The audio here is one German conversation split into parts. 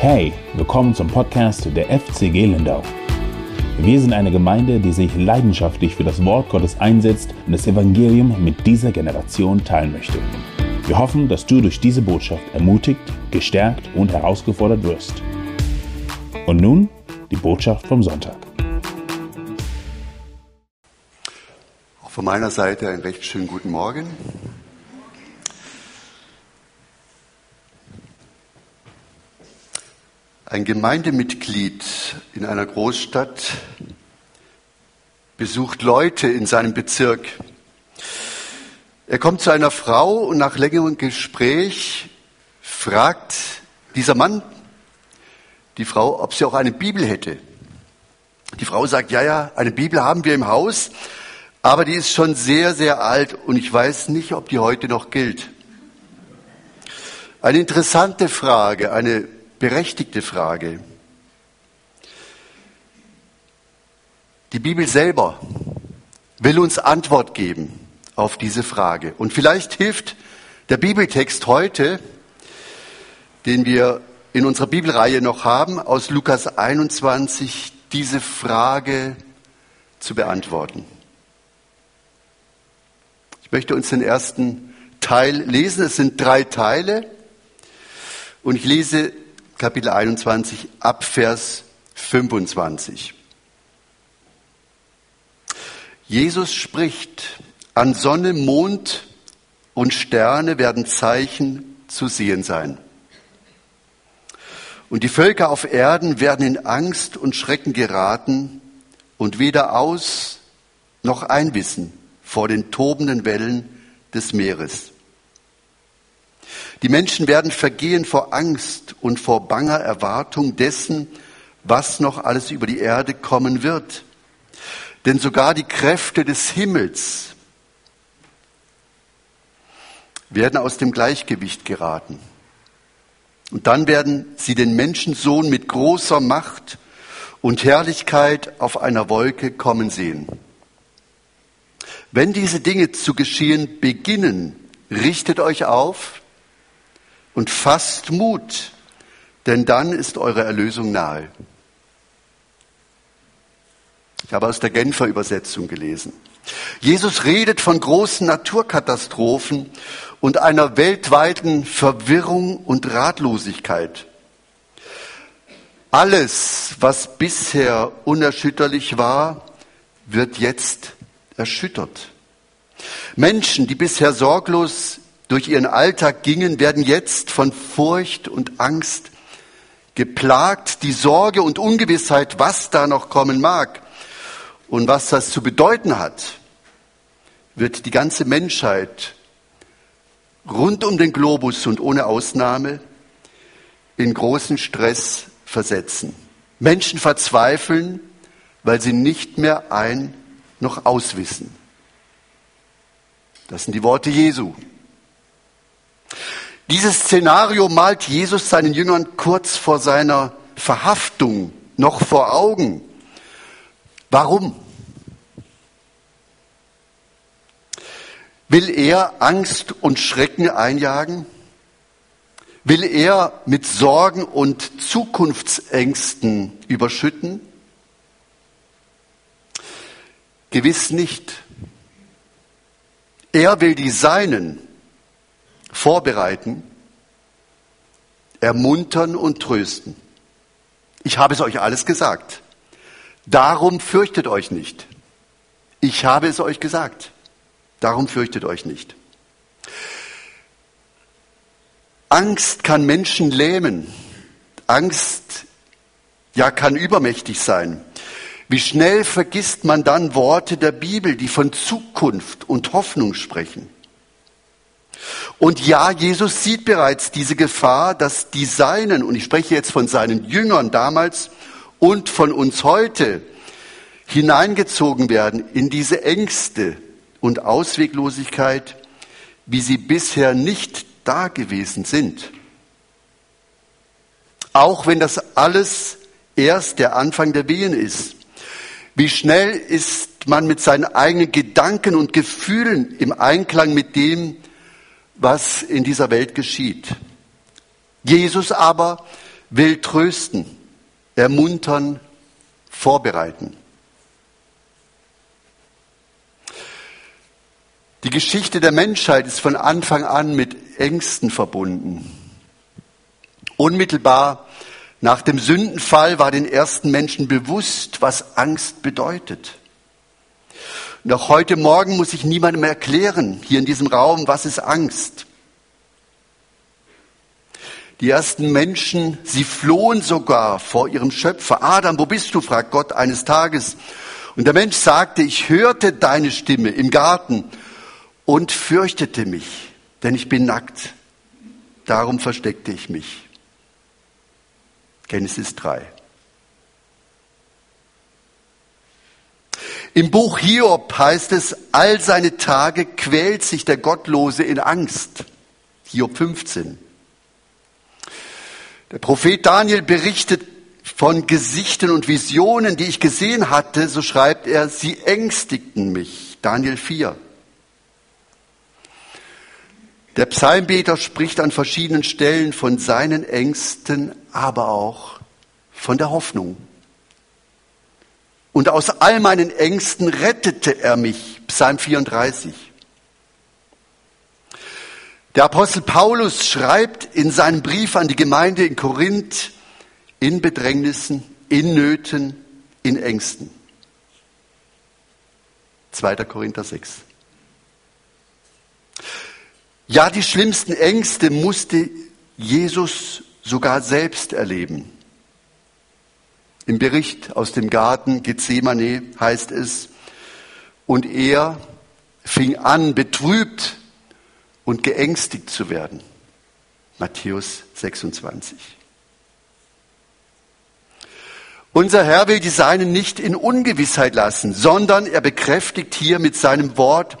Hey, willkommen zum Podcast der FCG Lindau. Wir sind eine Gemeinde, die sich leidenschaftlich für das Wort Gottes einsetzt und das Evangelium mit dieser Generation teilen möchte. Wir hoffen, dass du durch diese Botschaft ermutigt, gestärkt und herausgefordert wirst. Und nun die Botschaft vom Sonntag. Auch von meiner Seite einen recht schönen guten Morgen. Ein Gemeindemitglied in einer Großstadt besucht Leute in seinem Bezirk. Er kommt zu einer Frau und nach längerem Gespräch fragt dieser Mann die Frau, ob sie auch eine Bibel hätte. Die Frau sagt, ja, ja, eine Bibel haben wir im Haus, aber die ist schon sehr, sehr alt und ich weiß nicht, ob die heute noch gilt. Eine interessante Frage, eine berechtigte Frage. Die Bibel selber will uns Antwort geben auf diese Frage. Und vielleicht hilft der Bibeltext heute, den wir in unserer Bibelreihe noch haben, aus Lukas 21, diese Frage zu beantworten. Ich möchte uns den ersten Teil lesen. Es sind drei Teile. Und ich lese Kapitel 21 ab Vers 25. Jesus spricht, an Sonne, Mond und Sterne werden Zeichen zu sehen sein. Und die Völker auf Erden werden in Angst und Schrecken geraten und weder aus noch einwissen vor den tobenden Wellen des Meeres. Die Menschen werden vergehen vor Angst und vor banger Erwartung dessen, was noch alles über die Erde kommen wird. Denn sogar die Kräfte des Himmels werden aus dem Gleichgewicht geraten. Und dann werden sie den Menschensohn mit großer Macht und Herrlichkeit auf einer Wolke kommen sehen. Wenn diese Dinge zu geschehen beginnen, richtet euch auf und fasst Mut, denn dann ist eure Erlösung nahe. Ich habe aus der Genfer Übersetzung gelesen. Jesus redet von großen Naturkatastrophen und einer weltweiten Verwirrung und Ratlosigkeit. Alles, was bisher unerschütterlich war, wird jetzt erschüttert. Menschen, die bisher sorglos durch ihren Alltag gingen, werden jetzt von Furcht und Angst geplagt, die Sorge und Ungewissheit, was da noch kommen mag und was das zu bedeuten hat, wird die ganze Menschheit rund um den Globus und ohne Ausnahme in großen Stress versetzen. Menschen verzweifeln, weil sie nicht mehr ein noch auswissen. Das sind die Worte Jesu. Dieses Szenario malt Jesus seinen Jüngern kurz vor seiner Verhaftung noch vor Augen. Warum? Will er Angst und Schrecken einjagen? Will er mit Sorgen und Zukunftsängsten überschütten? Gewiss nicht. Er will die Seinen vorbereiten, ermuntern und trösten. Ich habe es euch alles gesagt. Darum fürchtet euch nicht. Ich habe es euch gesagt. Darum fürchtet euch nicht. Angst kann Menschen lähmen. Angst, ja, kann übermächtig sein. Wie schnell vergisst man dann Worte der Bibel, die von Zukunft und Hoffnung sprechen? Und ja, Jesus sieht bereits diese Gefahr, dass die Seinen, und ich spreche jetzt von seinen Jüngern damals und von uns heute, hineingezogen werden in diese Ängste und Ausweglosigkeit, wie sie bisher nicht da gewesen sind. Auch wenn das alles erst der Anfang der Wehen ist. Wie schnell ist man mit seinen eigenen Gedanken und Gefühlen im Einklang mit dem, was in dieser Welt geschieht. Jesus aber will trösten, ermuntern, vorbereiten. Die Geschichte der Menschheit ist von Anfang an mit Ängsten verbunden. Unmittelbar nach dem Sündenfall war den ersten Menschen bewusst, was Angst bedeutet. Auch heute Morgen muss ich niemandem erklären, hier in diesem Raum, was ist Angst. Die ersten Menschen, sie flohen sogar vor ihrem Schöpfer. Adam, wo bist du? fragt Gott eines Tages. Und der Mensch sagte, ich hörte deine Stimme im Garten und fürchtete mich, denn ich bin nackt. Darum versteckte ich mich. Genesis 3. Im Buch Hiob heißt es, all seine Tage quält sich der Gottlose in Angst. Hiob 15. Der Prophet Daniel berichtet von Gesichten und Visionen, die ich gesehen hatte, so schreibt er, sie ängstigten mich. Daniel 4. Der Psalmbeter spricht an verschiedenen Stellen von seinen Ängsten, aber auch von der Hoffnung. Und aus all meinen Ängsten rettete er mich. Psalm 34. Der Apostel Paulus schreibt in seinem Brief an die Gemeinde in Korinth in Bedrängnissen, in Nöten, in Ängsten. 2. Korinther 6. Ja, die schlimmsten Ängste musste Jesus sogar selbst erleben. Im Bericht aus dem Garten Gethsemane heißt es, und er fing an, betrübt und geängstigt zu werden. Matthäus 26. Unser Herr will die Seinen nicht in Ungewissheit lassen, sondern er bekräftigt hier mit seinem Wort,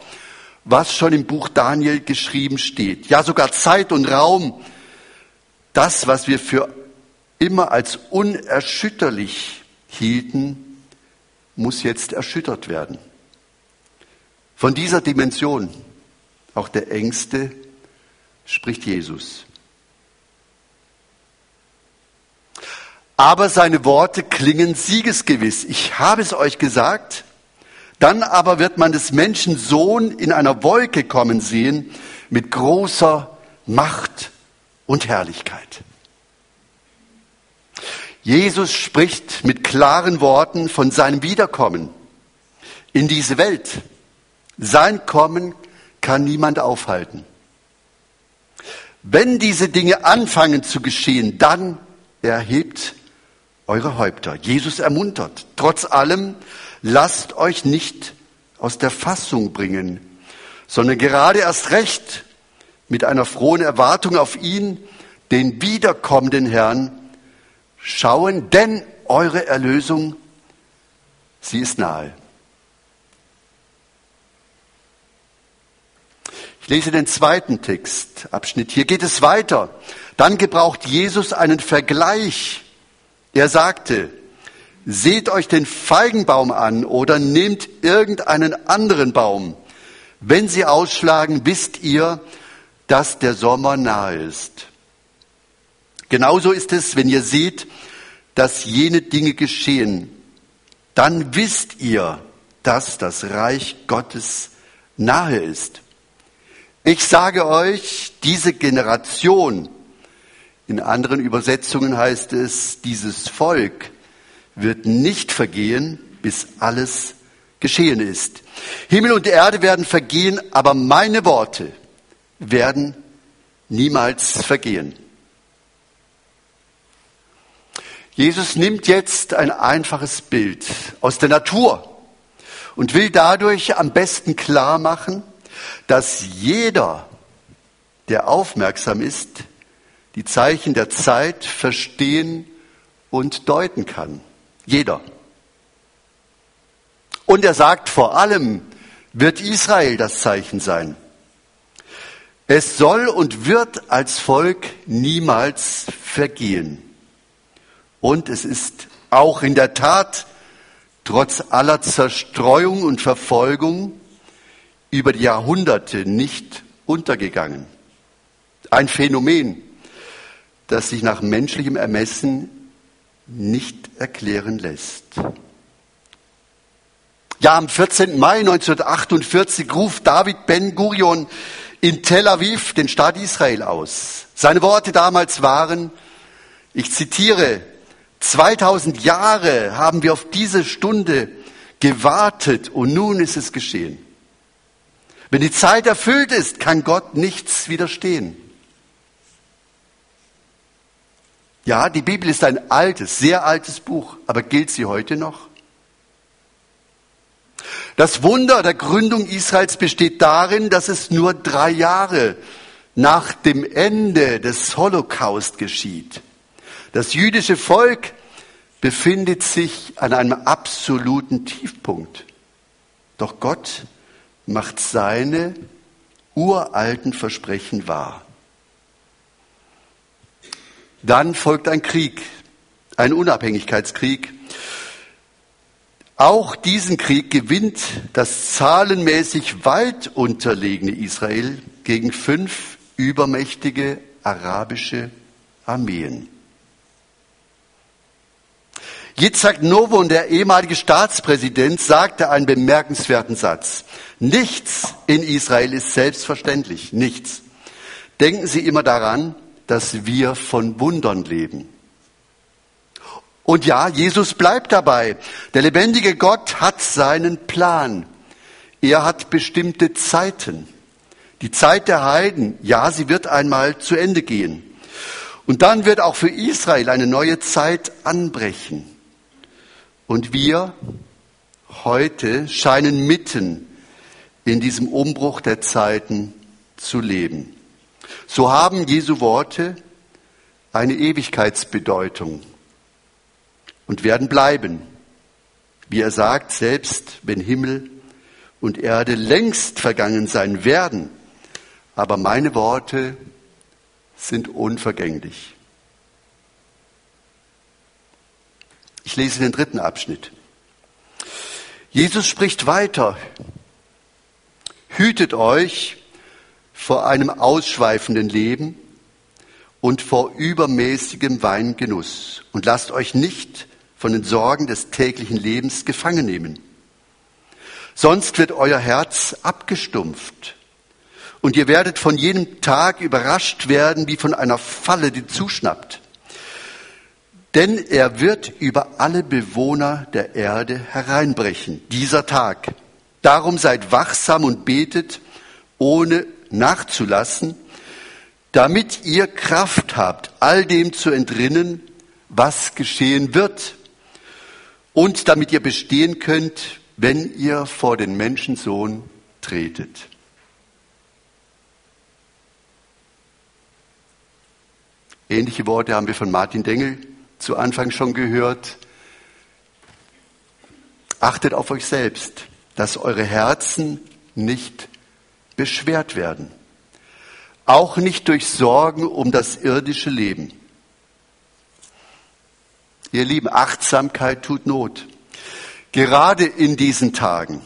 was schon im Buch Daniel geschrieben steht. Ja, sogar Zeit und Raum, das, was wir für immer als unerschütterlich hielten, muss jetzt erschüttert werden. Von dieser Dimension auch der Ängste, spricht Jesus. Aber seine Worte klingen siegesgewiss. Ich habe es euch gesagt. Dann aber wird man des Menschen Sohn in einer Wolke kommen sehen mit großer Macht und Herrlichkeit. Jesus spricht mit klaren Worten von seinem Wiederkommen in diese Welt. Sein Kommen kann niemand aufhalten. Wenn diese Dinge anfangen zu geschehen, dann erhebt eure Häupter. Jesus ermuntert. Trotz allem, lasst euch nicht aus der Fassung bringen, sondern gerade erst recht mit einer frohen Erwartung auf ihn, den wiederkommenden Herrn, schauen, denn eure Erlösung, sie ist nahe. Ich lese den zweiten Textabschnitt. Hier geht es weiter. Dann gebraucht Jesus einen Vergleich. Er sagte, seht euch den Feigenbaum an oder nehmt irgendeinen anderen Baum. Wenn sie ausschlagen, wisst ihr, dass der Sommer nahe ist. Genauso ist es, wenn ihr seht, dass jene Dinge geschehen, dann wisst ihr, dass das Reich Gottes nahe ist. Ich sage euch, diese Generation, in anderen Übersetzungen heißt es, dieses Volk wird nicht vergehen, bis alles geschehen ist. Himmel und Erde werden vergehen, aber meine Worte werden niemals vergehen. Jesus nimmt jetzt ein einfaches Bild aus der Natur und will dadurch am besten klar machen, dass jeder, der aufmerksam ist, die Zeichen der Zeit verstehen und deuten kann. Jeder. Und er sagt vor allem, wird Israel das Zeichen sein. Es soll und wird als Volk niemals vergehen. Und es ist auch in der Tat trotz aller Zerstreuung und Verfolgung über die Jahrhunderte nicht untergegangen. Ein Phänomen, das sich nach menschlichem Ermessen nicht erklären lässt. Ja, am 14. Mai 1948 ruft David Ben Gurion in Tel Aviv den Staat Israel aus. Seine Worte damals waren, ich zitiere, 2000 Jahre haben wir auf diese Stunde gewartet und nun ist es geschehen. Wenn die Zeit erfüllt ist, kann Gott nichts widerstehen. Ja, die Bibel ist ein altes, sehr altes Buch, aber gilt sie heute noch? Das Wunder der Gründung Israels besteht darin, dass es nur drei Jahre nach dem Ende des Holocaust geschieht. Das jüdische Volk befindet sich an einem absoluten Tiefpunkt. Doch Gott macht seine uralten Versprechen wahr. Dann folgt ein Krieg, ein Unabhängigkeitskrieg. Auch diesen Krieg gewinnt das zahlenmäßig weit unterlegene Israel gegen fünf übermächtige arabische Armeen. Yitzhak Novon, der ehemalige Staatspräsident, sagte einen bemerkenswerten Satz. Nichts in Israel ist selbstverständlich. Nichts. Denken Sie immer daran, dass wir von Wundern leben. Und ja, Jesus bleibt dabei. Der lebendige Gott hat seinen Plan. Er hat bestimmte Zeiten. Die Zeit der Heiden, ja, sie wird einmal zu Ende gehen. Und dann wird auch für Israel eine neue Zeit anbrechen. Und wir heute scheinen mitten in diesem Umbruch der Zeiten zu leben. So haben Jesu Worte eine Ewigkeitsbedeutung und werden bleiben. Wie er sagt, selbst wenn Himmel und Erde längst vergangen sein werden, aber meine Worte sind unvergänglich. Ich lese den dritten Abschnitt. Jesus spricht weiter. Hütet euch vor einem ausschweifenden Leben und vor übermäßigem Weingenuss und lasst euch nicht von den Sorgen des täglichen Lebens gefangen nehmen. Sonst wird euer Herz abgestumpft und ihr werdet von jedem Tag überrascht werden wie von einer Falle, die zuschnappt denn er wird über alle Bewohner der Erde hereinbrechen, dieser Tag. Darum seid wachsam und betet, ohne nachzulassen, damit ihr Kraft habt, all dem zu entrinnen, was geschehen wird, und damit ihr bestehen könnt, wenn ihr vor den Menschensohn tretet. Ähnliche Worte haben wir von Martin Dengel zu Anfang schon gehört. Achtet auf euch selbst, dass eure Herzen nicht beschwert werden. Auch nicht durch Sorgen um das irdische Leben. Ihr Lieben, Achtsamkeit tut Not. Gerade in diesen Tagen.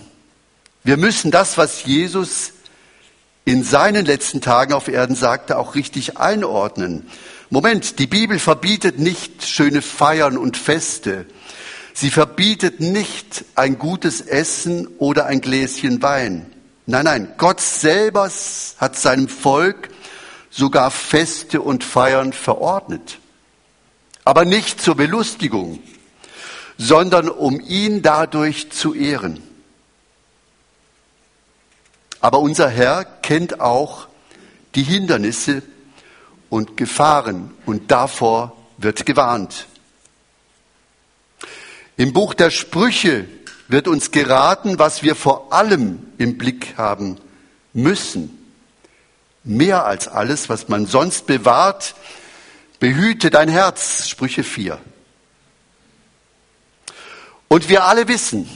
Wir müssen das, was Jesus in seinen letzten Tagen auf Erden sagte, auch richtig einordnen. Moment, die Bibel verbietet nicht schöne Feiern und Feste. Sie verbietet nicht ein gutes Essen oder ein Gläschen Wein. Nein, nein, Gott selber hat seinem Volk sogar Feste und Feiern verordnet. Aber nicht zur Belustigung, sondern um ihn dadurch zu ehren. Aber unser Herr kennt auch die Hindernisse, und Gefahren und davor wird gewarnt. Im Buch der Sprüche wird uns geraten, was wir vor allem im Blick haben müssen. Mehr als alles, was man sonst bewahrt, behüte dein Herz, Sprüche 4. Und wir alle wissen,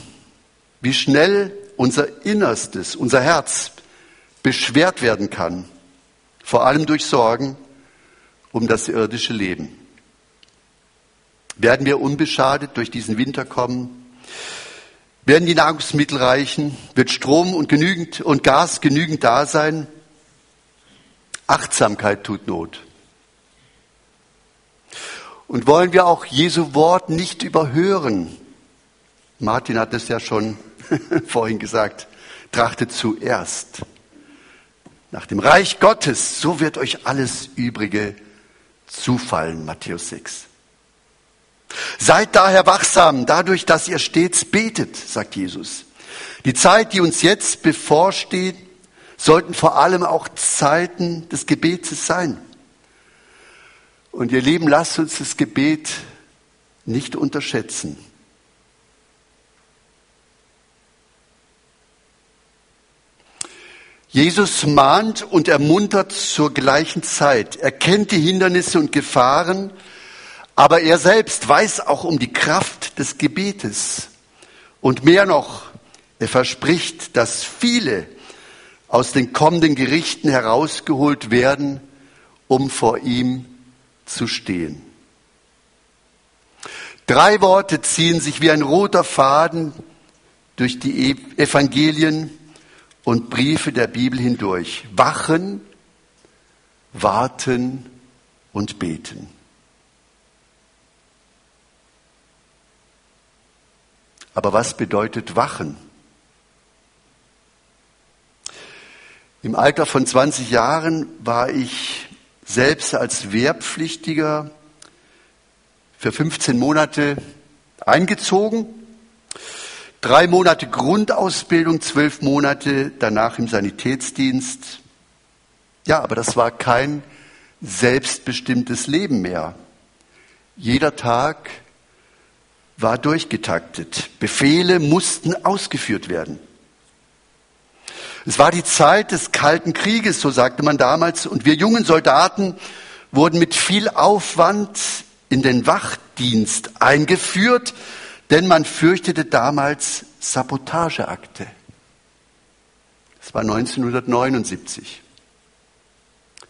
wie schnell unser Innerstes, unser Herz beschwert werden kann, vor allem durch Sorgen um das irdische Leben. Werden wir unbeschadet durch diesen Winter kommen? Werden die Nahrungsmittel reichen? Wird Strom und genügend und Gas genügend da sein? Achtsamkeit tut Not. Und wollen wir auch Jesu Wort nicht überhören? Martin hat es ja schon vorhin gesagt. Trachtet zuerst nach dem Reich Gottes, so wird euch alles Übrige zufallen. Matthäus 6. Seid daher wachsam, dadurch, dass ihr stets betet, sagt Jesus. Die Zeit, die uns jetzt bevorsteht, sollten vor allem auch Zeiten des Gebetes sein. Und ihr Lieben, lasst uns das Gebet nicht unterschätzen. Jesus mahnt und ermuntert zur gleichen Zeit. Er kennt die Hindernisse und Gefahren, aber er selbst weiß auch um die Kraft des Gebetes. Und mehr noch, er verspricht, dass viele aus den kommenden Gerichten herausgeholt werden, um vor ihm zu stehen. Drei Worte ziehen sich wie ein roter Faden durch die Evangelien und Briefe der Bibel hindurch. Wachen, warten und beten. Aber was bedeutet Wachen? Im Alter von 20 Jahren war ich selbst als Wehrpflichtiger für 15 Monate eingezogen. Drei Monate Grundausbildung, zwölf Monate danach im Sanitätsdienst. Ja, aber das war kein selbstbestimmtes Leben mehr. Jeder Tag war durchgetaktet. Befehle mussten ausgeführt werden. Es war die Zeit des Kalten Krieges, so sagte man damals, und wir jungen Soldaten wurden mit viel Aufwand in den Wachdienst eingeführt, denn man fürchtete damals Sabotageakte. Das war 1979.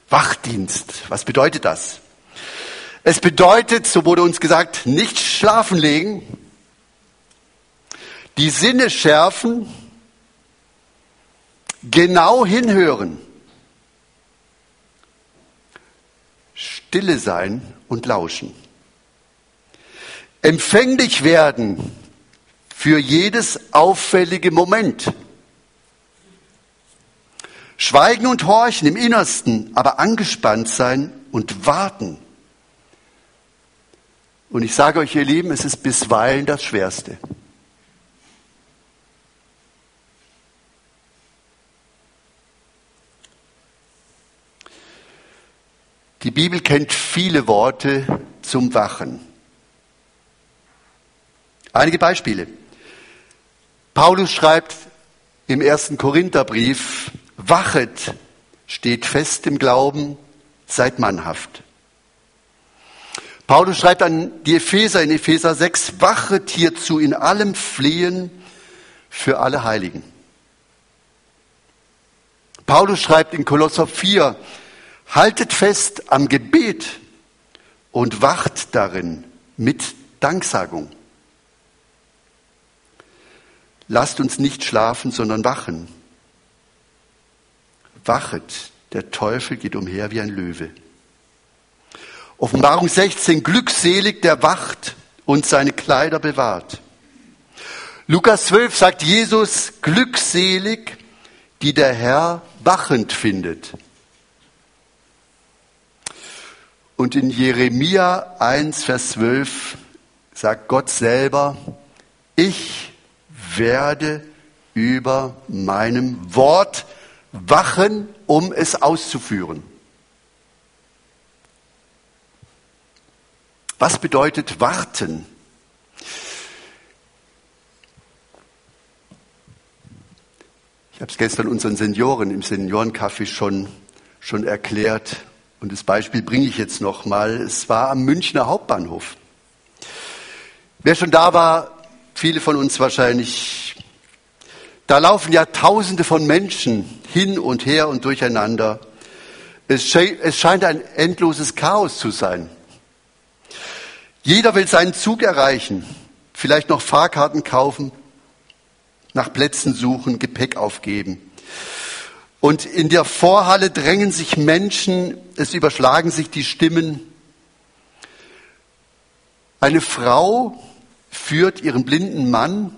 Wachdienst, was bedeutet das? Es bedeutet, so wurde uns gesagt, nicht schlafen legen, die Sinne schärfen, genau hinhören, stille sein und lauschen, empfänglich werden für jedes auffällige Moment, schweigen und horchen im Innersten, aber angespannt sein und warten und ich sage euch, ihr Lieben, es ist bisweilen das Schwerste. Die Bibel kennt viele Worte zum Wachen. Einige Beispiele. Paulus schreibt im ersten Korintherbrief, wachet, steht fest im Glauben, seid mannhaft. Paulus schreibt an die Epheser in Epheser 6, wachet hierzu in allem Flehen für alle Heiligen. Paulus schreibt in Kolosser 4, haltet fest am Gebet und wacht darin mit Danksagung. Lasst uns nicht schlafen, sondern wachen. Wachet, der Teufel geht umher wie ein Löwe. Offenbarung 16, glückselig, der wacht und seine Kleider bewahrt. Lukas 12 sagt Jesus, glückselig, die der Herr wachend findet. Und in Jeremia 1, Vers 12 sagt Gott selber, ich werde über meinem Wort wachen, um es auszuführen. Was bedeutet warten? Ich habe es gestern unseren Senioren im Seniorencafé schon, schon erklärt und das Beispiel bringe ich jetzt noch mal. Es war am Münchner Hauptbahnhof. Wer schon da war, viele von uns wahrscheinlich, da laufen ja Tausende von Menschen hin und her und durcheinander. Es, es scheint ein endloses Chaos zu sein. Jeder will seinen Zug erreichen, vielleicht noch Fahrkarten kaufen, nach Plätzen suchen, Gepäck aufgeben. Und in der Vorhalle drängen sich Menschen, es überschlagen sich die Stimmen. Eine Frau führt ihren blinden Mann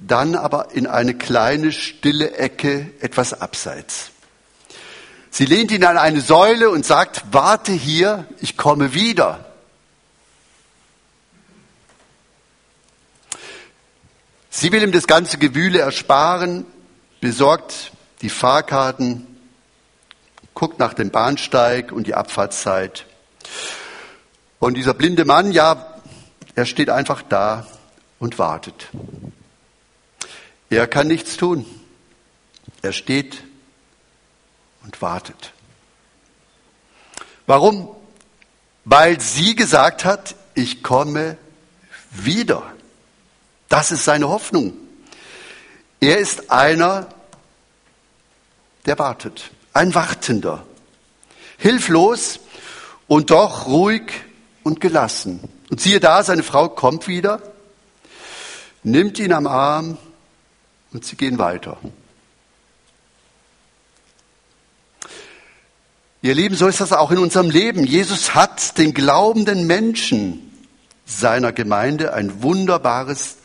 dann aber in eine kleine stille Ecke etwas abseits. Sie lehnt ihn an eine Säule und sagt, warte hier, ich komme wieder. Sie will ihm das ganze Gewühle ersparen, besorgt die Fahrkarten, guckt nach dem Bahnsteig und die Abfahrtszeit. Und dieser blinde Mann, ja, er steht einfach da und wartet. Er kann nichts tun. Er steht und wartet. Warum? Weil sie gesagt hat, ich komme wieder. Das ist seine Hoffnung. Er ist einer, der wartet, ein Wartender. Hilflos und doch ruhig und gelassen. Und siehe da, seine Frau kommt wieder, nimmt ihn am Arm und sie gehen weiter. Ihr Lieben, so ist das auch in unserem Leben. Jesus hat den glaubenden Menschen seiner Gemeinde ein wunderbares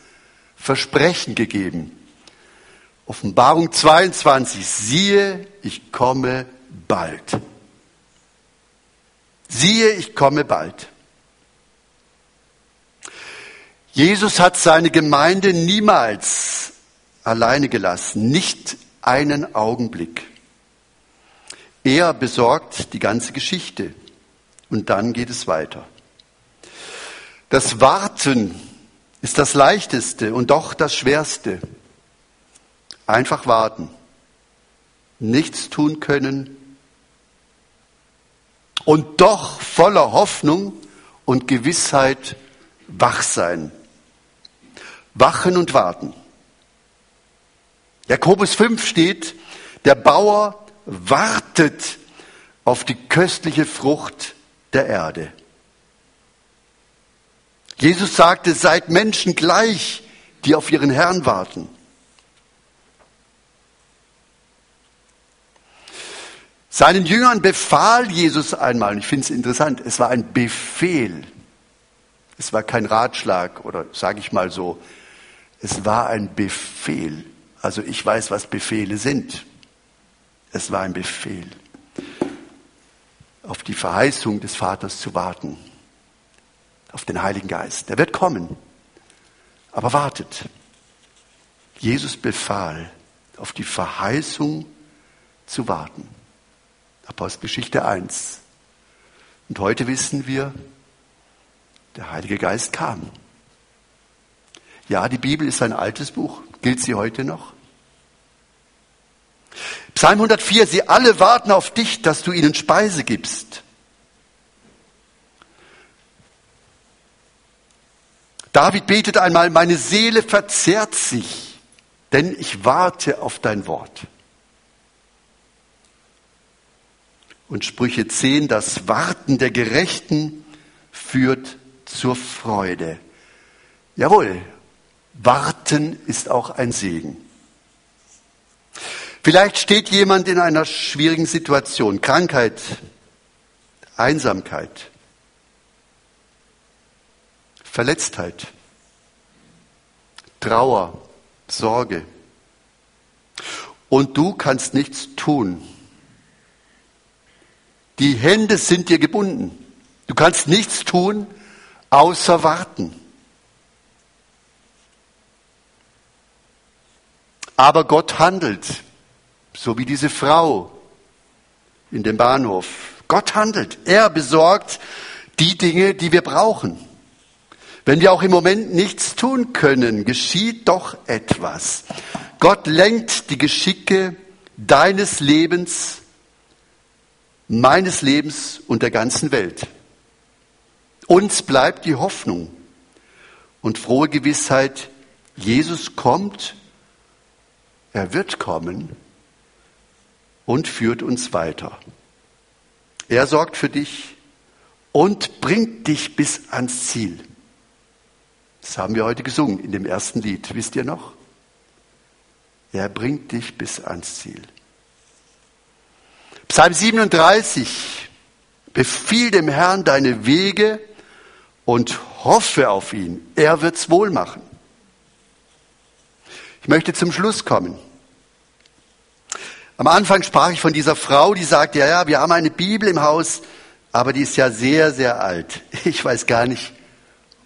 Versprechen gegeben. Offenbarung 22, siehe, ich komme bald. Siehe, ich komme bald. Jesus hat seine Gemeinde niemals alleine gelassen, nicht einen Augenblick. Er besorgt die ganze Geschichte und dann geht es weiter. Das Warten ist das Leichteste und doch das Schwerste. Einfach warten, nichts tun können und doch voller Hoffnung und Gewissheit wach sein. Wachen und warten. Jakobus 5 steht, der Bauer wartet auf die köstliche Frucht der Erde. Jesus sagte, seid Menschen gleich, die auf ihren Herrn warten. Seinen Jüngern befahl Jesus einmal, und ich finde es interessant, es war ein Befehl. Es war kein Ratschlag oder sage ich mal so, es war ein Befehl. Also ich weiß, was Befehle sind. Es war ein Befehl, auf die Verheißung des Vaters zu warten, auf den Heiligen Geist. Der wird kommen, aber wartet. Jesus befahl, auf die Verheißung zu warten. Apostelgeschichte 1. Und heute wissen wir, der Heilige Geist kam. Ja, die Bibel ist ein altes Buch. Gilt sie heute noch? Psalm 104, sie alle warten auf dich, dass du ihnen Speise gibst. David betet einmal, meine Seele verzehrt sich, denn ich warte auf dein Wort. Und Sprüche 10, das Warten der Gerechten führt zur Freude. Jawohl, Warten ist auch ein Segen. Vielleicht steht jemand in einer schwierigen Situation, Krankheit, Einsamkeit, Verletztheit, Trauer, Sorge. Und du kannst nichts tun. Die Hände sind dir gebunden. Du kannst nichts tun, außer warten. Aber Gott handelt so wie diese Frau in dem Bahnhof. Gott handelt. Er besorgt die Dinge, die wir brauchen. Wenn wir auch im Moment nichts tun können, geschieht doch etwas. Gott lenkt die Geschicke deines Lebens, meines Lebens und der ganzen Welt. Uns bleibt die Hoffnung und frohe Gewissheit, Jesus kommt, er wird kommen und führt uns weiter. Er sorgt für dich und bringt dich bis ans Ziel. Das haben wir heute gesungen in dem ersten Lied. Wisst ihr noch? Er bringt dich bis ans Ziel. Psalm 37. Befiehl dem Herrn deine Wege und hoffe auf ihn. Er wird's wohl machen. Ich möchte zum Schluss kommen. Am Anfang sprach ich von dieser Frau, die sagte, ja, ja, wir haben eine Bibel im Haus, aber die ist ja sehr, sehr alt. Ich weiß gar nicht,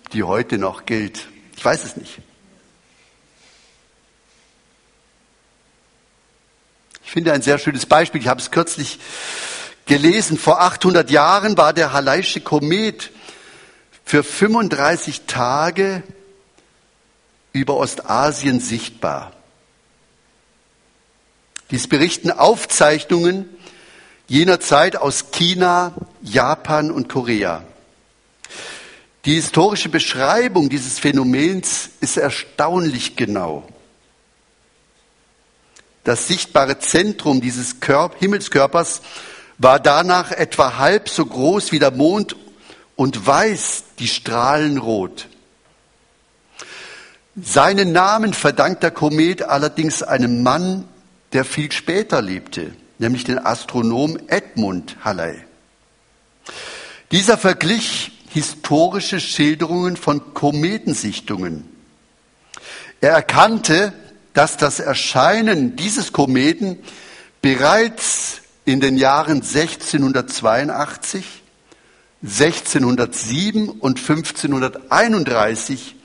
ob die heute noch gilt. Ich weiß es nicht. Ich finde ein sehr schönes Beispiel. Ich habe es kürzlich gelesen. Vor 800 Jahren war der Halaische Komet für 35 Tage über Ostasien sichtbar. Dies berichten Aufzeichnungen jener Zeit aus China, Japan und Korea. Die historische Beschreibung dieses Phänomens ist erstaunlich genau. Das sichtbare Zentrum dieses Körp Himmelskörpers war danach etwa halb so groß wie der Mond und weiß die Strahlen rot. Seinen Namen verdankt der Komet allerdings einem Mann, der viel später lebte, nämlich den Astronom Edmund Halley. Dieser verglich historische Schilderungen von Kometensichtungen. Er erkannte, dass das Erscheinen dieses Kometen bereits in den Jahren 1682, 1607 und 1531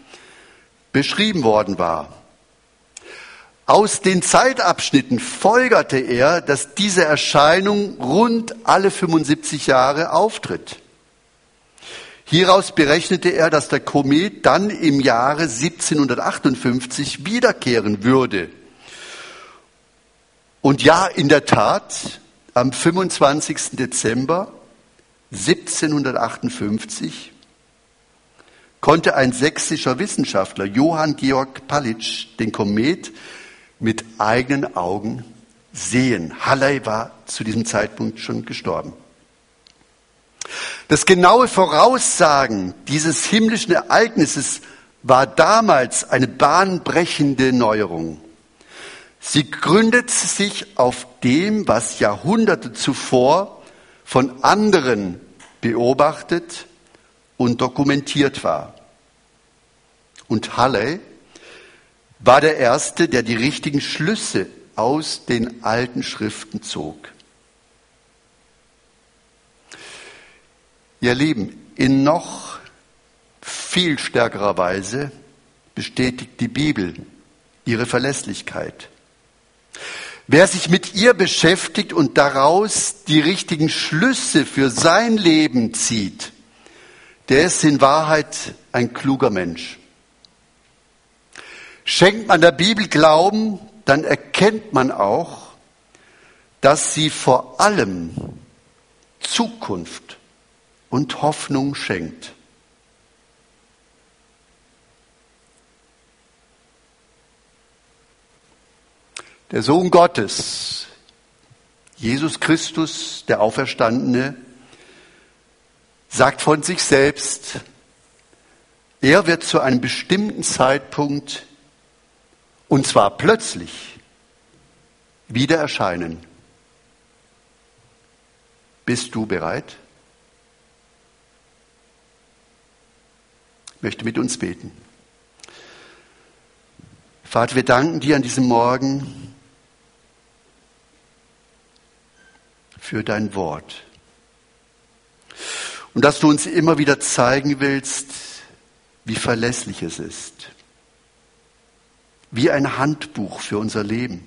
beschrieben worden war. Aus den Zeitabschnitten folgerte er, dass diese Erscheinung rund alle 75 Jahre auftritt. Hieraus berechnete er, dass der Komet dann im Jahre 1758 wiederkehren würde. Und ja, in der Tat, am 25. Dezember 1758 konnte ein sächsischer Wissenschaftler, Johann Georg Palitsch, den Komet mit eigenen Augen sehen. Halley war zu diesem Zeitpunkt schon gestorben. Das genaue Voraussagen dieses himmlischen Ereignisses war damals eine bahnbrechende Neuerung. Sie gründet sich auf dem, was Jahrhunderte zuvor von anderen beobachtet und dokumentiert war. Und Halley war der Erste, der die richtigen Schlüsse aus den alten Schriften zog. Ihr Lieben, in noch viel stärkerer Weise bestätigt die Bibel ihre Verlässlichkeit. Wer sich mit ihr beschäftigt und daraus die richtigen Schlüsse für sein Leben zieht, der ist in Wahrheit ein kluger Mensch. Schenkt man der Bibel Glauben, dann erkennt man auch, dass sie vor allem Zukunft und Hoffnung schenkt. Der Sohn Gottes, Jesus Christus, der Auferstandene, sagt von sich selbst, er wird zu einem bestimmten Zeitpunkt, und zwar plötzlich, wieder erscheinen. Bist du bereit? möchte mit uns beten. Vater, wir danken dir an diesem Morgen für dein Wort. Und dass du uns immer wieder zeigen willst, wie verlässlich es ist. Wie ein Handbuch für unser Leben.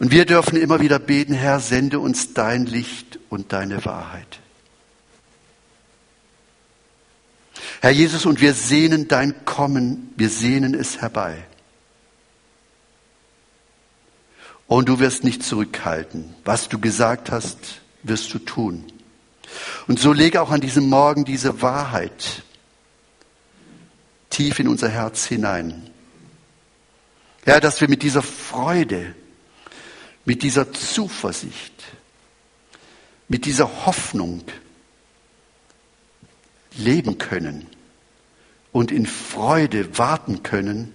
Und wir dürfen immer wieder beten, Herr, sende uns dein Licht und deine Wahrheit. Herr Jesus, und wir sehnen dein Kommen, wir sehnen es herbei. Und du wirst nicht zurückhalten. Was du gesagt hast, wirst du tun. Und so lege auch an diesem Morgen diese Wahrheit tief in unser Herz hinein. Ja, dass wir mit dieser Freude, mit dieser Zuversicht, mit dieser Hoffnung, leben können und in Freude warten können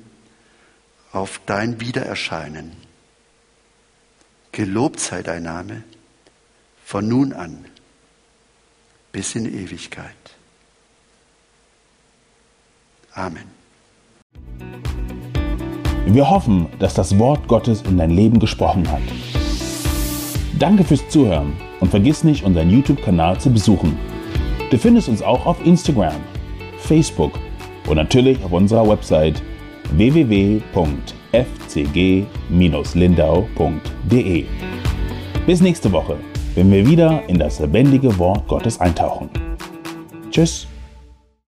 auf dein Wiedererscheinen. Gelobt sei dein Name von nun an bis in Ewigkeit. Amen. Wir hoffen, dass das Wort Gottes in dein Leben gesprochen hat. Danke fürs Zuhören und vergiss nicht, unseren YouTube-Kanal zu besuchen. Du findest uns auch auf Instagram, Facebook und natürlich auf unserer Website www.fcg-lindau.de. Bis nächste Woche, wenn wir wieder in das lebendige Wort Gottes eintauchen. Tschüss.